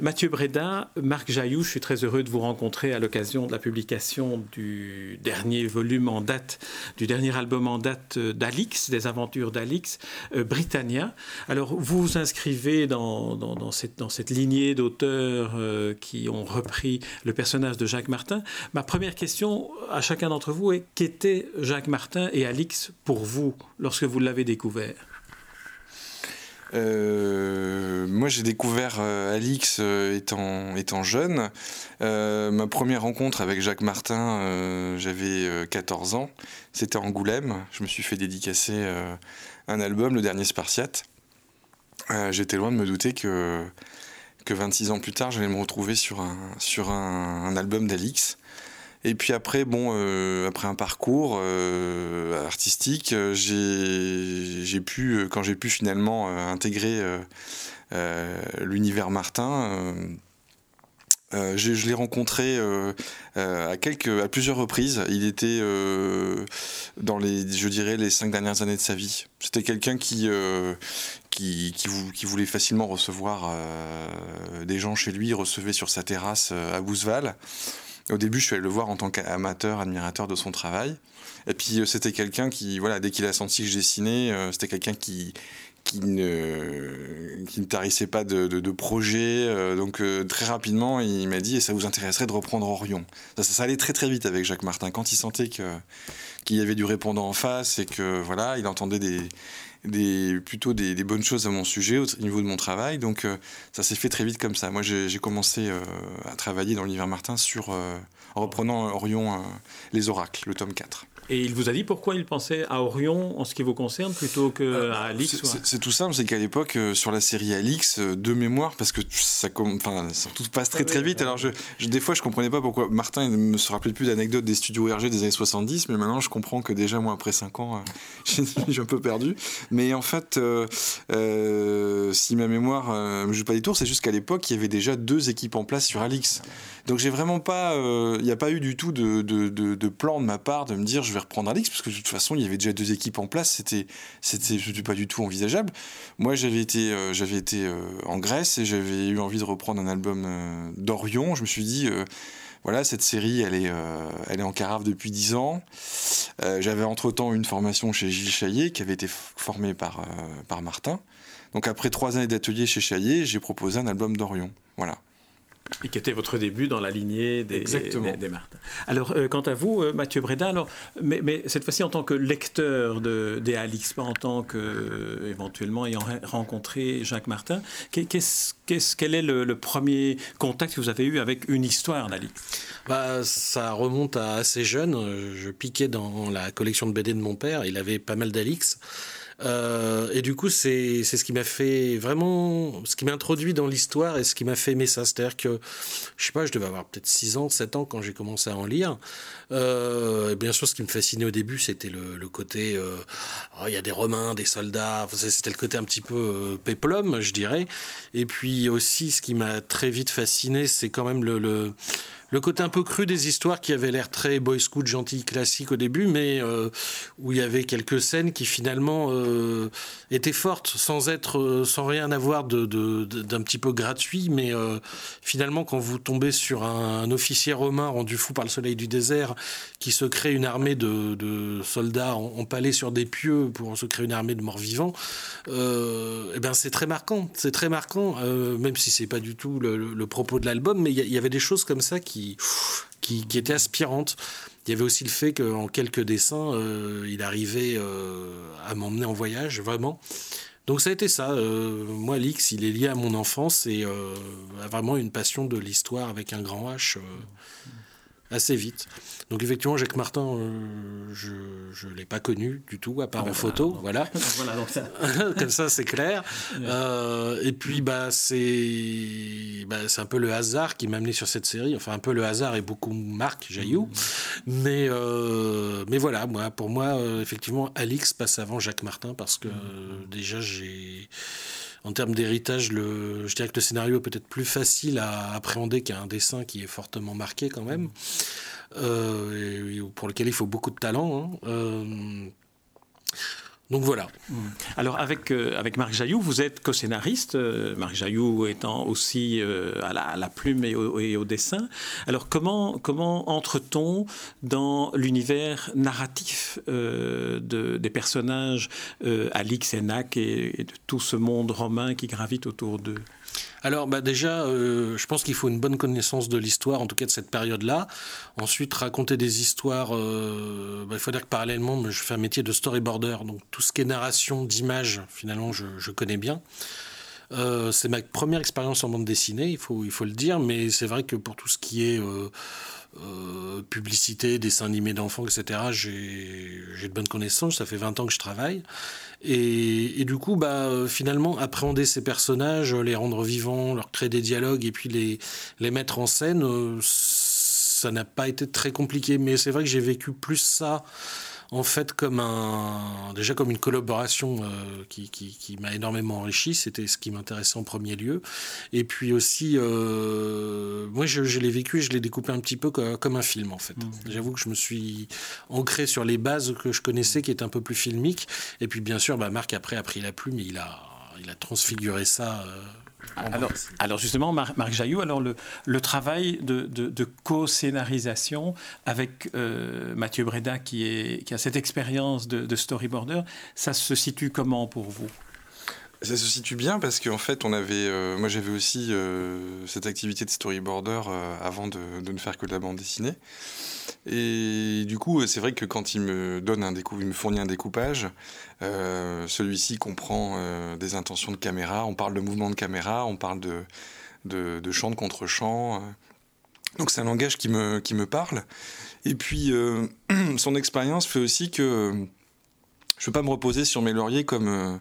Mathieu Brédin, Marc Jaillou, je suis très heureux de vous rencontrer à l'occasion de la publication du dernier volume en date, du dernier album en date d'Alix, des aventures d'Alix, euh, Britannia. Alors, vous vous inscrivez dans, dans, cette, dans cette, lignée d'auteurs euh, qui ont repris le personnage de Jacques Martin. Ma première question à chacun d'entre vous est qu'était Jacques Martin et Alix pour vous lorsque vous l'avez découvert? Euh, moi, j'ai découvert euh, Alix euh, étant, jeune. ma première rencontre avec Jacques Martin, j'avais 14 ans. C'était Angoulême. Je me suis fait dédicacer un album, Le Dernier Spartiate. J'étais loin de me douter que, que 26 ans plus tard, j'allais me retrouver sur un, sur un, un album d'Alix. Et puis après, bon, euh, après un parcours euh, artistique, euh, j'ai pu, quand j'ai pu finalement intégrer l'univers Martin, je, l'ai rencontré à quelques, à plusieurs reprises. Il était dans les, je dirais, les cinq dernières années de sa vie. C'était quelqu'un qui, qui, qui, voulait facilement recevoir des gens chez lui. Recevait sur sa terrasse à Bouzeval. Au début, je suis allé le voir en tant qu'amateur, admirateur de son travail. Et puis, euh, c'était quelqu'un qui, voilà, dès qu'il a senti que je dessinais, euh, c'était quelqu'un qui, qui ne, qui ne tarissait pas de, de, projet. Euh, donc, très rapidement, il m'a dit Et ça vous intéresserait de reprendre Orion ça, ça, allait très, très vite avec Jacques Martin. Quand il sentait qu'il y avait du répondant en face et que, voilà, il entendait des, des, plutôt des, bonnes choses à mon sujet au niveau de mon travail. Donc euh, ça s'est fait très vite comme ça. Moi j'ai commencé euh, à travailler dans l'univers Martin sur, euh, en reprenant Orion Les Oracles, le tome 4. Et il vous a dit pourquoi il pensait à Orion en ce qui vous concerne plutôt qu'à euh, Alix C'est tout simple, c'est qu'à l'époque, euh, sur la série Alix, euh, de mémoire, parce que ça, enfin, tout passe très très vite, alors je, des fois je comprenais pas pourquoi Martin ne me se rappelait plus d'anecdotes des studios RG des années 70, mais maintenant je comprends que déjà moi après 5 ans, je suis un peu perdu. Mais en fait, si ma mémoire ne me joue pas des tours, c'est juste qu'à l'époque, il y avait déjà deux équipes en place sur Alix. Donc j'ai vraiment pas, il n'y a pas eu du tout de, plan de ma part de me dire je vais reprendre Alix, parce que de toute façon, il y avait déjà deux équipes en place, c'était, c'était, pas du tout envisageable. Moi, j'avais été, euh, j'avais été euh, en Grèce et j'avais eu envie de reprendre un album euh, d'Orion. Je me suis dit, voilà, cette série, elle est, elle est en carafe depuis dix ans. j'avais entre-temps une formation chez Gilles Chaillet, qui avait été formé par, par Martin. Donc après trois années d'atelier chez Chaillet, j'ai proposé un album d'Orion. Voilà. Et qui était votre début dans la lignée des, des, des Martin. Alors, euh, quant à vous, euh, Mathieu Brédin, alors, mais, mais cette fois-ci en tant que lecteur de, des Alix, pas en tant que, euh, éventuellement, ayant rencontré Jacques Martin, qu'est-ce, qu'est-ce, quel est le, premier contact que vous avez eu avec une histoire d'Alix bah, Ça remonte à assez jeune. Je piquais dans la collection de BD de mon père. Il avait pas mal d'Alix. Euh, et du coup, c'est ce qui m'a fait vraiment, ce qui m'a introduit dans l'histoire et ce qui m'a fait aimer ça. C'est-à-dire que, je sais pas, je devais avoir peut-être 6 ans, 7 ans quand j'ai commencé à en lire. Euh, et bien sûr, ce qui me fascinait au début, c'était le, le, côté, euh, oh, il y a des Romains, des soldats, c'était le côté un petit peu euh, péplum, je dirais. Et puis aussi, ce qui m'a très vite fasciné, c'est quand même le, le le côté un peu cru des histoires qui avaient l'air très boy scout gentil classique au début, mais euh, où il y avait quelques scènes qui finalement euh, étaient fortes, sans être, euh, sans rien avoir de, d'un petit peu gratuit, mais finalement quand vous tombez sur un, officier romain rendu fou par le soleil du désert, qui se crée une armée de, soldats empalés sur des pieux pour se créer une armée de morts vivants, eh ben c'est très marquant, c'est très marquant, même si c'est pas du tout le, propos de l'album, mais il y, avait des choses comme ça qui qui, était aspirante. Il y avait aussi le fait qu'en quelques dessins, euh, il arrivait euh, à m'emmener en voyage, vraiment. Donc ça a été ça. Euh, moi, l'X, il est lié à mon enfance et a vraiment une passion de l'histoire avec un grand H assez vite. Donc effectivement, Jacques Martin, euh, je ne l'ai pas connu du tout, à part ah en bah photo, voilà. voilà donc ça. Comme ça, c'est clair. Euh, et puis, bah, c'est bah, un peu le hasard qui m'a amené sur cette série. Enfin, un peu le hasard et beaucoup Marc Jaillou. Mmh. Mais, euh, mais voilà, moi, pour moi, effectivement, Alix passe avant Jacques Martin parce que mmh. déjà, j'ai en termes d'héritage, je dirais que le scénario est peut-être plus facile à appréhender qu'un dessin qui est fortement marqué quand même. pour lequel il faut beaucoup de talent. Hein. Donc voilà. Hmm. Alors avec, euh, avec Marc Jailloux, vous êtes co-scénariste, euh, Marc Jailloux étant aussi euh, à, la, plume et au, dessin. Alors comment, comment entre-t-on dans l'univers narratif de, des personnages Alix et Nac et, de tout ce monde romain qui gravite autour d'eux? Alors bah déjà, euh, je pense qu'il faut une bonne connaissance de l'histoire, en tout cas de cette période-là. Ensuite, raconter des histoires, euh, bah, il faut dire que parallèlement, je fais un métier de storyboarder, donc tout ce qui est narration d'images, finalement, je, connais bien. Euh, c'est ma première expérience en bande dessinée, il faut, il faut le dire, mais c'est vrai que pour tout ce qui est euh, publicité, dessins animés d'enfants, etc., j'ai de bonnes connaissances, ça fait 20 ans que je travaille. Et, du coup, bah, finalement, appréhender ces personnages, les rendre vivants, leur créer des dialogues et puis les, mettre en scène, euh, ça n'a pas été très compliqué. Mais c'est vrai que j'ai vécu plus ça en fait comme un déjà comme une collaboration euh, qui, qui, m'a énormément enrichi. C'était ce qui m'intéressait en premier lieu. Et puis aussi euh, moi je, l'ai vécu et je l'ai découpé un petit peu comme, un film en fait. Mmh. j'avoue que je me suis ancré sur les bases que je connaissais qui étaient un peu plus filmiques. Et puis bien sûr bah, Marc après a pris la plume et il a il a transfiguré ça euh, alors, alors, justement, Marc, Marc Jailloux, alors le, le travail de, de, co-scénarisation avec euh, Mathieu Breda, qui, est, qui a cette expérience de, de storyboarder, ça se situe comment pour vous? Ça se situe bien parce qu'en fait, on avait, euh, moi j'avais aussi euh, cette activité de storyboarder avant de, ne faire que de la bande dessinée. Et du coup, c'est vrai que quand il me donne un il me fournit un découpage, euh, celui-ci comprend euh, des intentions de caméra. On parle de mouvement de caméra, on parle de, de, de de contre-champ. Euh. Donc c'est un langage qui me, qui me parle. Et puis, son expérience fait aussi que je ne peux pas me reposer sur mes lauriers comme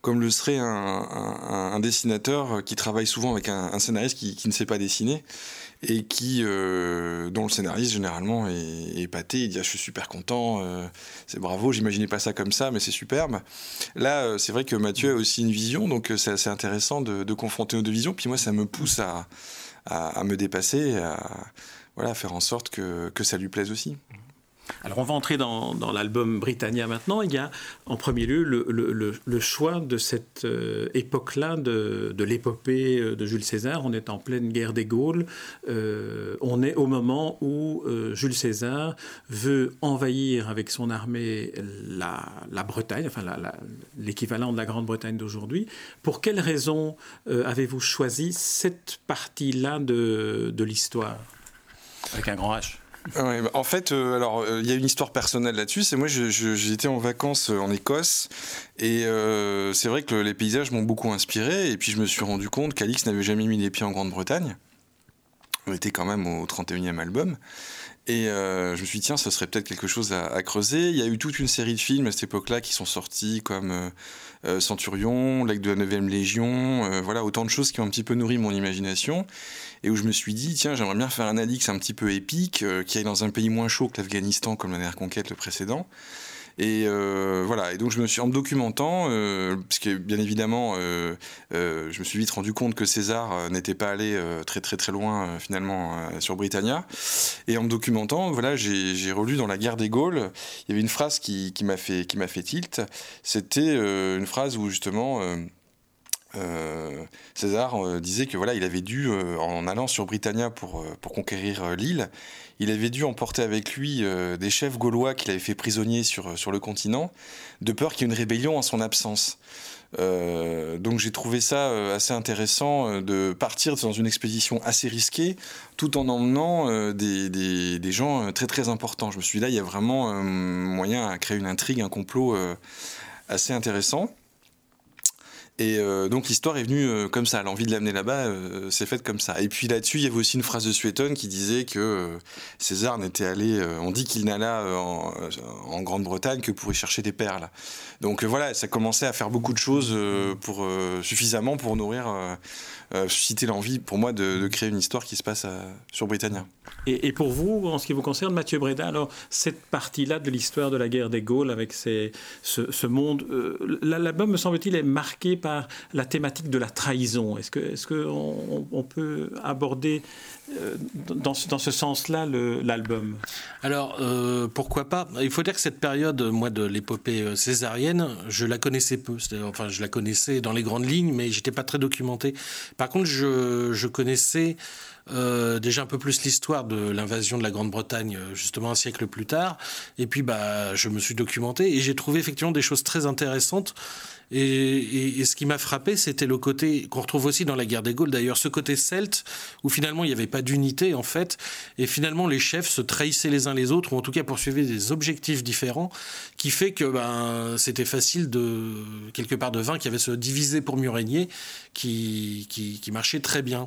comme le serait un, dessinateur qui travaille souvent avec un, scénariste qui, ne sait pas dessiner et qui, euh, dont le scénariste généralement est, épaté. Il dit ah, Je suis super content, euh, c'est bravo, j'imaginais pas ça comme ça, mais c'est superbe. Là, euh, c'est vrai que Mathieu a aussi une vision, donc c'est assez intéressant de, confronter nos deux visions. Puis moi, ça me pousse à, me dépasser, à, voilà, faire en sorte que ça lui plaise aussi. Alors on va entrer dans, l'album Britannia maintenant. Il y a en premier lieu le, choix de cette euh, époque-là, de, l'épopée euh, de Jules César. On est en pleine guerre des Gaules. Euh, on est au moment où Jules César veut envahir avec son armée la, Bretagne, enfin l'équivalent de la Grande-Bretagne d'aujourd'hui. Pour quelles raisons avez-vous choisi cette partie-là de, de l'histoire? Avec un grand H. Bah, en fait, euh, alors euh, il y a une histoire personnelle là-dessus. C'est moi, j'étais en vacances euh, en Écosse et c'est vrai que les paysages m'ont beaucoup inspiré. Et puis je me suis rendu compte qu'Alix n'avait jamais mis les pieds en Grande-Bretagne. On était quand même au 31e album. Et je me suis dit, tiens, ça serait peut-être quelque chose à, creuser. Il y a eu toute une série de films à cette époque-là qui sont sortis, comme Centurion, L'Aigle de la 9e Légion, voilà, autant de choses qui ont un petit peu nourri mon imagination et où je me suis dit, tiens, j'aimerais bien faire un Alix un petit peu épique, euh, qui aille dans un pays moins chaud que l'Afghanistan, comme la dernière conquête, le précédent. Et euh, voilà, et donc je me suis en me documentant, euh, puisque bien évidemment, euh, je me suis vite rendu compte que César n'était pas allé très très très loin finalement sur Britannia. Et en me documentant, voilà, j'ai relu dans la guerre des Gaules, il y avait une phrase qui, qui m'a fait, qui fait tilt. C'était une phrase où justement euh, César euh, disait que voilà, il avait dû, euh, en allant sur Britannia pour, pour conquérir l'île, il avait dû emporter avec lui des chefs gaulois qu'il avait fait prisonniers sur, sur le continent, de peur qu'il y ait une rébellion en son absence. donc j'ai trouvé ça assez intéressant de partir dans une expédition assez risquée, tout en emmenant des, des, des, gens très très importants. Je me suis dit là, il y a vraiment moyen à créer une intrigue, un complot assez intéressant. Et euh, donc l'histoire est venue euh, comme ça, l'envie de l'amener là-bas euh, s'est faite comme ça. Et puis là-dessus, il y avait aussi une phrase de Suétone qui disait que César n'était allé, on dit qu'il n'alla en, Grande-Bretagne que pour y chercher des perles. Donc voilà, ça commençait à faire beaucoup de choses pour suffisamment pour nourrir susciter l'envie pour moi de, créer une histoire qui se passe sur Britannia. Et, pour vous, en ce qui vous concerne, Mathieu Breda, alors cette partie-là de l'histoire de la guerre des Gaules avec ce, monde, l'album me semble-t-il est marqué par la thématique de la trahison. Est-ce que que on, peut aborder euh, dans, dans ce sens-là l'album? Alors euh, pourquoi pas? Il faut dire que cette période, moi, de l'épopée césarienne, je la connaissais peu. Enfin, je la connaissais dans les grandes lignes, mais j'étais pas très documenté. Par contre, je, je connaissais euh, déjà un peu plus l'histoire de l'invasion de la Grande-Bretagne euh, justement un siècle plus tard. Et puis bah, je me suis documenté et j'ai trouvé effectivement des choses très intéressantes et, ce qui m'a frappé, c'était le côté qu'on retrouve aussi dans la guerre des Gaules, d'ailleurs, ce côté celte, où finalement il n'y avait pas d'unité, en fait, et finalement les chefs se trahissaient les uns les autres, ou en tout cas poursuivaient des objectifs différents, qui fait que ben, c'était facile de, quelque part, de vaincre, qu'il y avait ce diviser pour mieux régner, qui, qui, marchait très bien.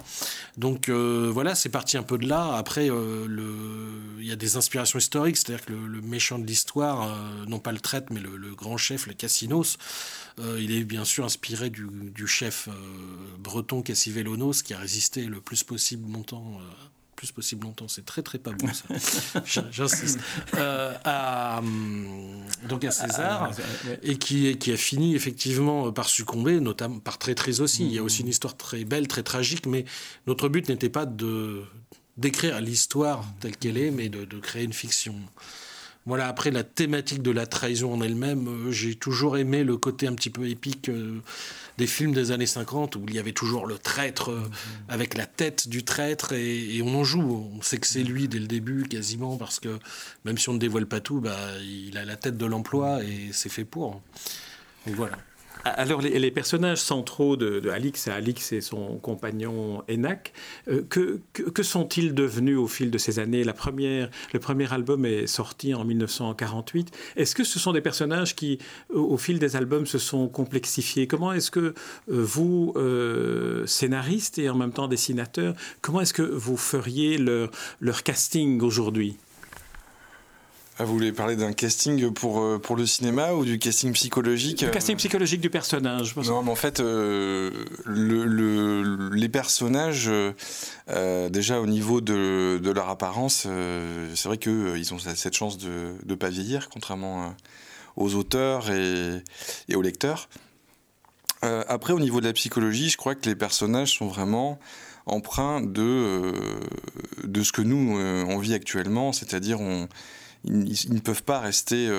Donc euh, voilà, c'est parti un peu de là. Après, euh, il y a des inspirations historiques, c'est-à-dire que le, méchant de l'histoire, euh, non pas le traître, mais le, grand chef, le Cassinos, euh, il est bien sûr inspiré du, chef breton Cassivelonos qui a résisté le plus possible longtemps plus possible longtemps, c'est très très pas bon ça. J'insiste. à, hum, donc à César, ah, et qui, qui a fini effectivement par succomber, notamment par traîtrise aussi. Il y a aussi une histoire très belle, très tragique, mais notre but n'était pas de d'écrire l'histoire telle qu'elle est, mais de, de créer une fiction. Voilà, après la thématique de la trahison en elle-même, euh, j'ai toujours aimé le côté un petit peu épique euh, des films des années 50 où il y avait toujours le traître euh, mhm. avec la tête du traître et, on en joue. On sait que c'est lui dès le début quasiment parce que même si on ne dévoile pas tout, bah, il a la tête de l'emploi et c'est fait pour. Donc voilà. Alors, les, personnages centraux de, Alix, Alix et son compagnon Enak, euh, que, sont-ils devenus au fil de ces années? La première, Le premier album est sorti en 1948. Est-ce que ce sont des personnages qui, au, fil des albums, se sont complexifiés? Comment est-ce que euh, vous, euh, scénaristes et en même temps dessinateurs, comment est-ce que vous feriez leur casting aujourd'hui? Ah, vous voulez parler d'un casting pour, euh, pour le cinéma ou du casting psychologique Le casting psychologique du personnage. Non, mais en fait, euh, le, les personnages, euh, déjà au niveau de, de leur apparence, c'est vrai qu'ils ont cette chance de ne pas vieillir, contrairement aux auteurs et, et aux lecteurs. après, au niveau de la psychologie, je crois que les personnages sont vraiment empreints de, de ce que nous, on vit actuellement, c'est-à-dire on ils, ne peuvent pas rester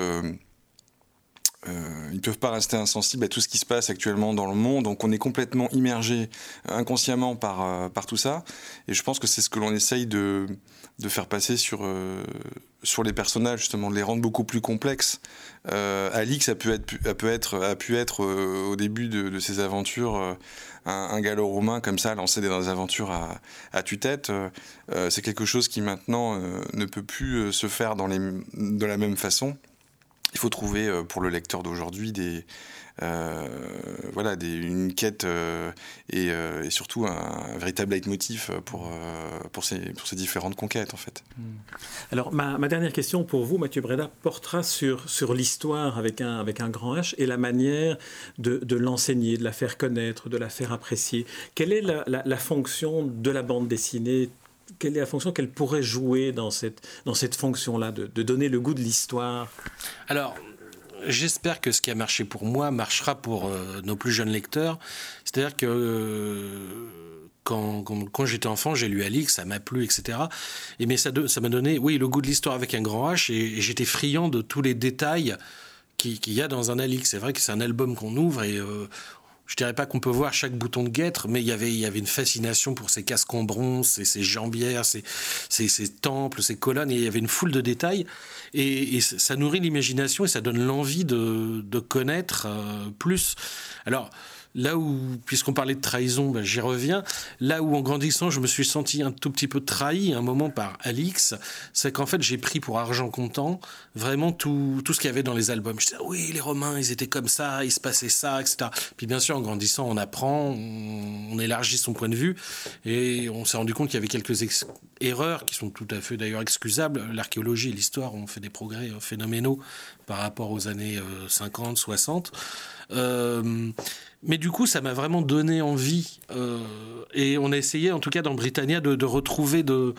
euh, euh, ils ne peuvent pas rester insensibles à tout ce qui se passe actuellement dans le monde. Donc on est complètement immergé inconsciemment par, euh, par tout ça. Et je pense que c'est ce que l'on essaye de, de, faire passer sur, sur les personnages, justement, de les rendre beaucoup plus complexes. Alix a pu être, a pu être, a pu être au début de, ses aventures un, un gallo-romain comme ça, lancé dans des aventures à, à tue-tête. c'est quelque chose qui maintenant ne peut plus se faire dans les, de la même façon il faut trouver euh, pour le lecteur d'aujourd'hui des euh, voilà des, une quête euh, et, surtout un, véritable leitmotiv pour pour ces différentes conquêtes en fait. Hmm. Alors ma, dernière question pour vous Mathieu Breda portera sur sur l'histoire avec un avec un grand H et la manière de, l'enseigner, de la faire connaître, de la faire apprécier. Quelle est la fonction de la bande dessinée quelle est la fonction qu'elle pourrait jouer dans cette, dans cette fonction-là, de, donner le goût de l'histoire? Alors, j'espère que ce qui a marché pour moi marchera pour euh, nos plus jeunes lecteurs. C'est-à-dire que euh, quand, quand, j'étais enfant, j'ai lu Alix, ça m'a plu, etc. Et mais ça, ça m'a donné, oui, le goût de l'histoire avec un grand H, et, j'étais friand de tous les détails qu'il y a dans un Alix. C'est vrai que c'est un album qu'on ouvre et euh, je dirais pas qu'on peut voir chaque bouton de guêtre, mais il y avait, il y avait une fascination pour ces casques en bronze, ces, ces jambières, ces, ces, ces, temples, ces colonnes, et il y avait une foule de détails. Et, et ça nourrit l'imagination et ça donne l'envie de, de connaître euh, plus. Alors, là où, puisqu'on parlait de trahison, ben, j'y reviens, là où en grandissant, je me suis senti un tout petit peu trahi un moment par Alix, c'est qu'en fait, j'ai pris pour argent comptant vraiment tout, tout ce qu'il y avait dans les albums. Je disais, oui, les Romains, ils étaient comme ça, il se passait ça, etc. Puis bien sûr, en grandissant, on apprend, on, élargit son point de vue, et on s'est rendu compte qu'il y avait quelques erreurs qui sont tout à fait d'ailleurs excusables. L'archéologie et l'histoire ont fait des progrès euh, phénoménaux par rapport aux années 50, euh, 60. mais du coup, ça m'a vraiment donné envie. Euh, et on a essayé, en tout cas dans Britannia, de, retrouver, de,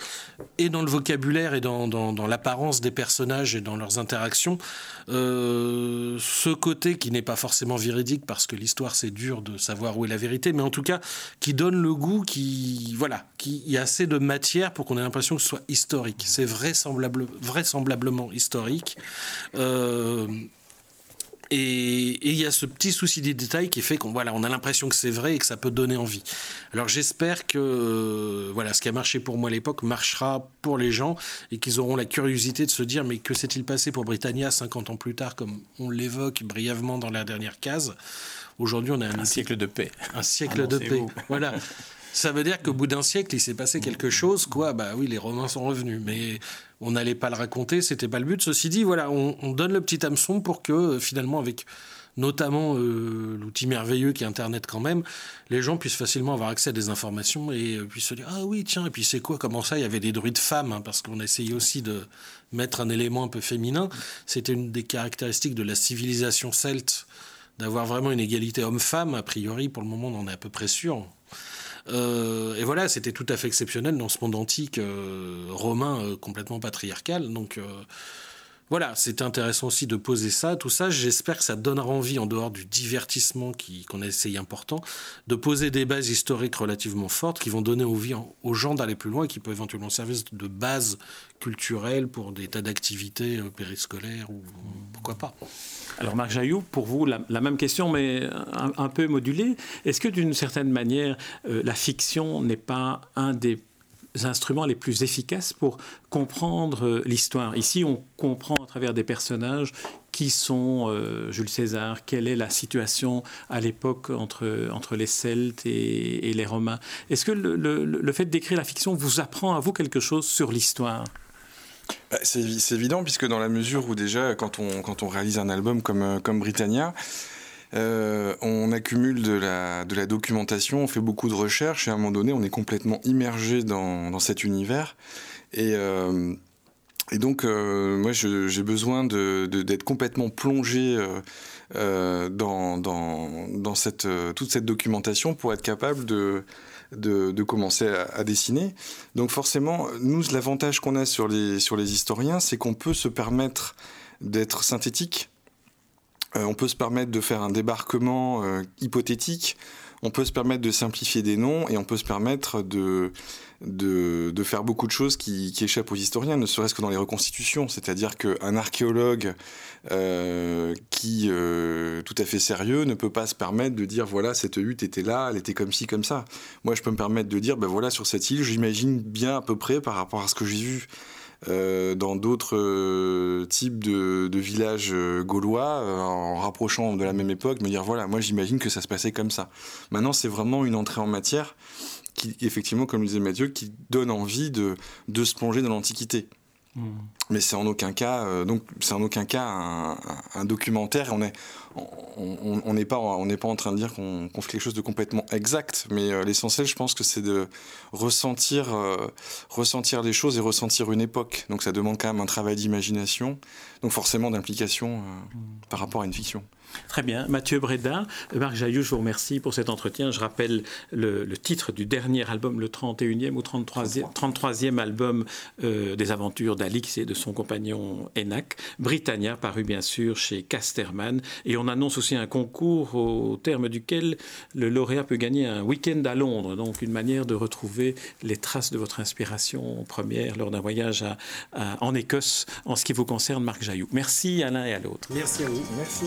et dans le vocabulaire et dans, l'apparence des personnages et dans leurs interactions, euh, ce côté qui n'est pas forcément véridique, parce que l'histoire, c'est dur de savoir où est la vérité, mais en tout cas, qui donne le goût, qui. Voilà, qui y a assez de matière pour qu'on ait l'impression que ce soit historique. C'est vraisemblable, vraisemblablement historique. Euh, et il y a ce petit souci des détails qui fait qu'on voilà, on a l'impression que c'est vrai et que ça peut donner envie. Alors j'espère que euh, voilà, ce qui a marché pour moi à l'époque marchera pour les gens et qu'ils auront la curiosité de se dire mais que s'est-il passé pour Britannia 50 ans plus tard comme on l'évoque brièvement dans la dernière case? Aujourd'hui, on a un, siècle de paix. Un siècle de paix. Voilà. Ça veut dire qu'au bout d'un siècle, il s'est passé quelque chose, quoi. Bah oui, les Romains sont revenus, mais on n'allait pas le raconter, c'était pas le but. Ceci dit, voilà, on, donne le petit hameçon pour que euh, finalement, avec notamment euh, l'outil merveilleux qui est Internet quand même, les gens puissent facilement avoir accès à des informations et euh, puissent se dire ah oui tiens et puis c'est quoi comment ça il y avait des druides femmes hein, parce qu'on essayait aussi de mettre un élément un peu féminin. C'était une des caractéristiques de la civilisation celte d'avoir vraiment une égalité homme-femme a priori pour le moment on en est à peu près sûr. Euh, et voilà, c'était tout à fait exceptionnel dans ce monde antique euh, romain euh, complètement patriarcal. Donc voilà, c'était intéressant aussi de poser ça, tout ça. J'espère que ça donnera envie, en dehors du divertissement qu'on a essayé important, de poser des bases historiques relativement fortes qui vont donner envie aux gens d'aller plus loin et qui peuvent éventuellement servir de base culturelle pour des tas d'activités périscolaires ou pourquoi pas. Alors Marc Jaillou, pour vous, la, même question, mais un, peu modulée. Est-ce que d'une certaine manière, euh, la fiction n'est pas un des instruments les plus efficaces pour comprendre euh, l'histoire. Ici, on comprend à travers des personnages qui sont euh, Jules César, quelle est la situation à l'époque entre, entre les Celtes et, les Romains. Est-ce que le fait d'écrire la fiction vous apprend à vous quelque chose sur l'histoire? Bah, c'est évident, puisque dans la mesure où déjà, quand on, quand on réalise un album comme, euh, comme Britannia, euh, on accumule de la, documentation, on fait beaucoup de recherches, et à un moment donné, on est complètement immergé dans, cet univers. Et, euh, donc, moi, j'ai besoin d'être complètement plongé dans, toute cette documentation pour être capable de commencer à, dessiner. Donc forcément, nous, l'avantage qu'on a sur les, historiens, c'est qu'on peut se permettre d'être synthétique, euh, on peut se permettre de faire un débarquement euh, hypothétique, on peut se permettre de simplifier des noms et on peut se permettre de, de, faire beaucoup de choses qui, échappent aux historiens, ne serait-ce que dans les reconstitutions. C'est-à-dire qu'un archéologue euh, qui, euh, tout à fait sérieux, ne peut pas se permettre de dire voilà, cette hutte était là, elle était comme ci, comme ça. Moi, je peux me permettre de dire ben voilà, sur cette île, j'imagine bien à peu près par rapport à ce que j'ai vu. Euh, dans d'autres types de, villages gaulois, en rapprochant de la même époque, me dire voilà, moi j'imagine que ça se passait comme ça. Maintenant, c'est vraiment une entrée en matière qui, effectivement, comme le disait Mathieu, qui donne envie de, de se plonger dans l'Antiquité. Hmm. Mais c'est en aucun cas, euh, donc c'est en aucun cas un, documentaire. On est, on n'est pas, on n'est pas en train de dire qu'on fait quelque chose de complètement exact. Mais euh, l'essentiel, je pense que c'est de ressentir, euh, ressentir les choses et ressentir une époque. Donc ça demande quand même un travail d'imagination, donc forcément d'implication hmm. par rapport à une fiction. Très bien. Mathieu Breda, Marc Jaillou, je vous remercie pour cet entretien. Je rappelle le, titre du dernier album, le 31e ou 33e, 33e album euh, des aventures d'Alix et de son compagnon Enac, Britannia, paru bien sûr chez Casterman. Et on annonce aussi un concours au terme duquel le lauréat peut gagner un week-end à Londres. Donc une manière de retrouver les traces de votre inspiration première lors d'un voyage en Écosse en ce qui vous concerne, Marc Jaillou. Merci à l'un et à l'autre. Merci à vous. Merci.